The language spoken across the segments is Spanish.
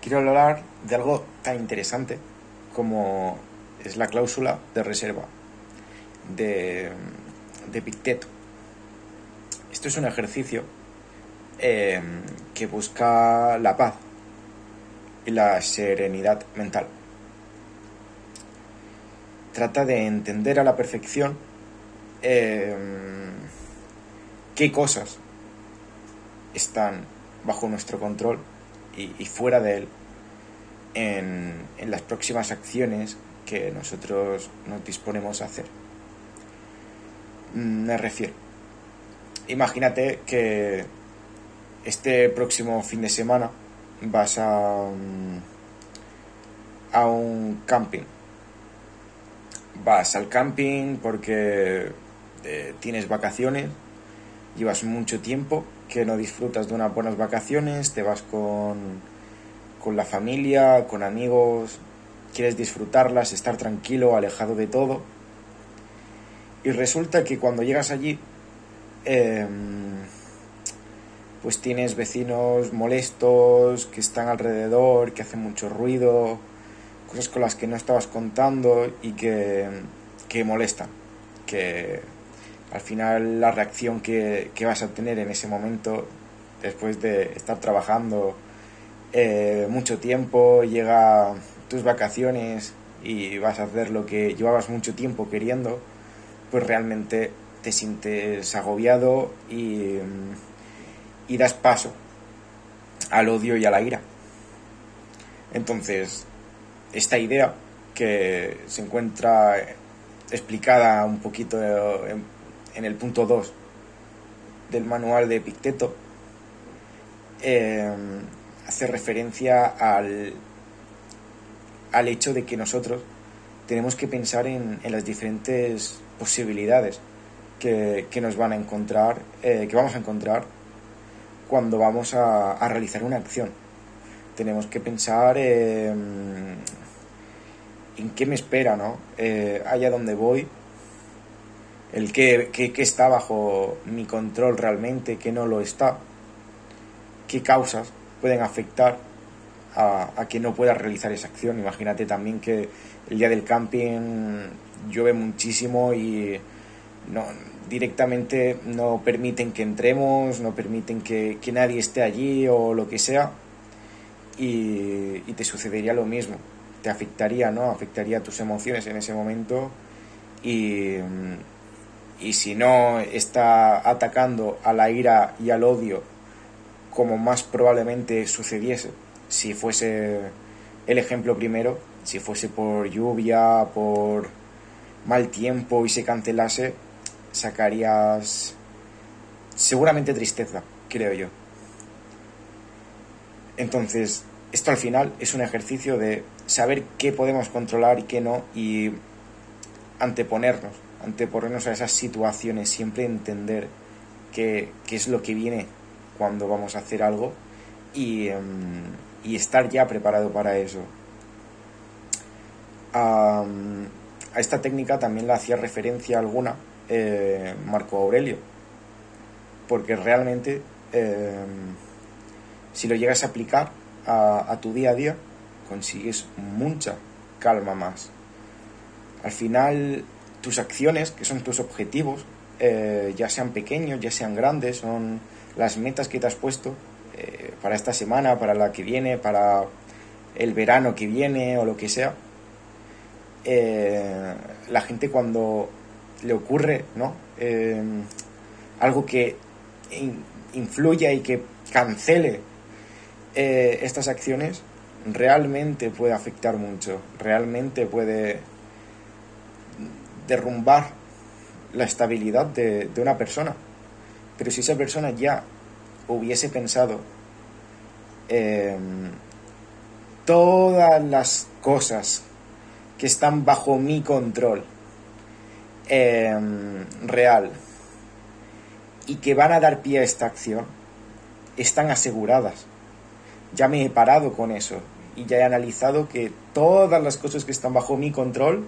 quiero hablar de algo tan interesante como es la cláusula de reserva de, de Picteto. Esto es un ejercicio eh, que busca la paz y la serenidad mental. Trata de entender a la perfección eh, qué cosas están bajo nuestro control y, fuera de él en, las próximas acciones que nosotros nos disponemos a hacer. Me refiero. Imagínate que este próximo fin de semana vas a, a un camping. Vas al camping porque eh, tienes vacaciones, llevas mucho tiempo que no disfrutas de unas buenas vacaciones, te vas con, con la familia, con amigos, quieres disfrutarlas, estar tranquilo, alejado de todo. Y resulta que cuando llegas allí, em, pues tienes vecinos molestos que están alrededor, que hacen mucho ruido, cosas con las que no estabas contando y que, que molestan, que al final la reacción que, vas a tener en ese momento, después de estar trabajando eh, mucho tiempo, llega tus vacaciones y vas a hacer lo que llevabas mucho tiempo queriendo, pues realmente te sientes agobiado y, y das paso al odio y a la ira. Entonces, esta idea que se encuentra explicada un poquito en en el punto 2 del manual de Picteto, eh, hace referencia al, al hecho de que nosotros tenemos que pensar en, las diferentes posibilidades que, nos van a encontrar, eh, que vamos a encontrar cuando vamos a, realizar una acción. Tenemos que pensar en qué me espera, ¿no? Eh, allá donde voy, el qué, está bajo mi control realmente, qué no lo está, qué causas pueden afectar a, que no pueda realizar esa acción. Imagínate también que el día del camping llueve muchísimo y no, directamente no permiten que entremos, no permiten que, nadie esté allí o lo que sea y, te sucedería lo mismo. Te afectaría, ¿no? Afectaría tus emociones en ese momento y y si no está atacando a la ira y al odio como más probablemente sucediese si fuese el ejemplo primero, si fuese por lluvia, por mal tiempo y se cancelase, sacarías seguramente tristeza, creo yo. Entonces, esto al final es un ejercicio de saber qué podemos controlar y qué no y anteponernos anteponernos a esas situaciones, siempre entender qué, es lo que viene cuando vamos a hacer algo y, em, estar ya preparado para eso. a esta técnica también la hacía referencia alguna eh, Marco Aurelio, porque realmente em, si lo llegas a aplicar a, a tu día a día, consigues mucha calma más. Al final tus acciones, que son tus objetivos, eh, ya sean pequeños, ya sean grandes, son las metas que te has puesto eh, para esta semana, para la que viene, para el verano que viene o lo que sea. Eh, la gente cuando le ocurre ¿no? algo que influya y que cancele estas acciones, realmente puede afectar mucho, realmente puede derrumbar la estabilidad de, una persona. Pero si esa persona ya hubiese pensado em, todas las cosas que están bajo mi control em, real y que van a dar pie a esta acción, están aseguradas. Ya me he parado con eso y ya he analizado que todas las cosas que están bajo mi control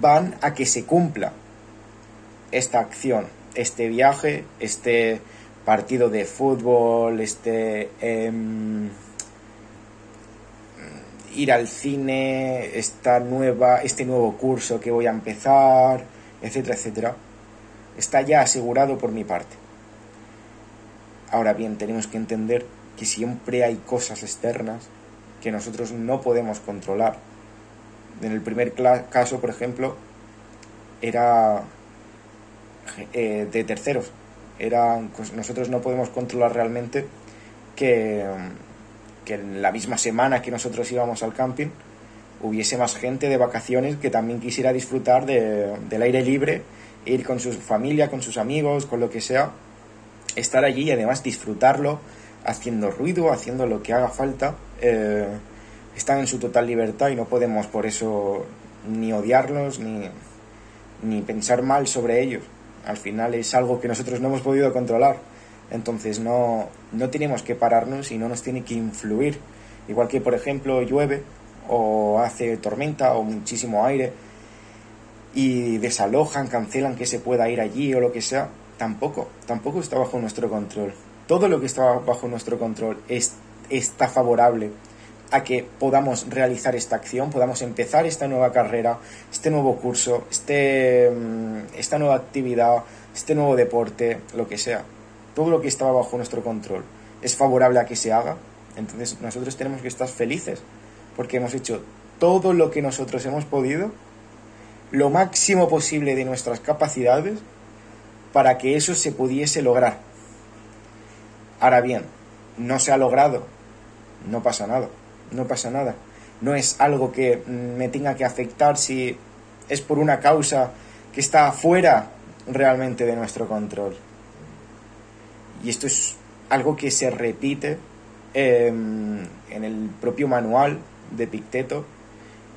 van a que se cumpla esta acción, este viaje, este partido de fútbol, este em, ir al cine, esta nueva, este nuevo curso que voy a empezar, etcétera, etcétera, está ya asegurado por mi parte. Ahora bien, tenemos que entender que siempre hay cosas externas que nosotros no podemos controlar. En el primer caso, por ejemplo, era eh, de terceros. Era, pues, nosotros no podemos controlar realmente que, que en la misma semana que nosotros íbamos al camping hubiese más gente de vacaciones que también quisiera disfrutar del aire libre, ir con su familia, con sus amigos, con lo que sea, estar allí y además disfrutarlo haciendo ruido, haciendo lo que haga falta. Eh, están en su total libertad y no podemos por eso ni odiarlos ni, ni pensar mal sobre ellos. Al final es algo que nosotros no hemos podido controlar. Entonces no, no tenemos que pararnos y no nos tiene que influir. Igual que, por ejemplo, llueve o hace tormenta o muchísimo aire y desalojan, cancelan que se pueda ir allí o lo que sea, tampoco, tampoco está bajo nuestro control. Todo lo que está bajo nuestro control es, está favorable a que podamos realizar esta acción, podamos empezar esta nueva carrera, este nuevo curso, este, mm, esta nueva actividad, este nuevo deporte, lo que sea. Todo lo que estaba bajo nuestro control es favorable a que se haga. Entonces nosotros tenemos que estar felices porque hemos hecho todo lo que nosotros hemos podido, lo máximo posible de nuestras capacidades, para que eso se pudiese lograr. Ahora bien, no se ha logrado, no pasa nada no pasa nada. No es algo que me tenga que afectar si es por una causa que está fuera realmente de nuestro control. Y esto es algo que se repite em, en el propio manual de Picteto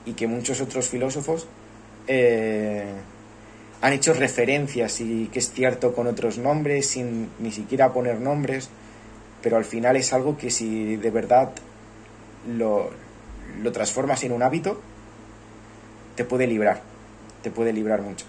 y que muchos otros filósofos eh, han hecho referencias y que es cierto con otros nombres sin ni siquiera poner nombres, pero al final es algo que si de verdad lo, lo transformas en un hábito, te puede librar, te puede librar mucho.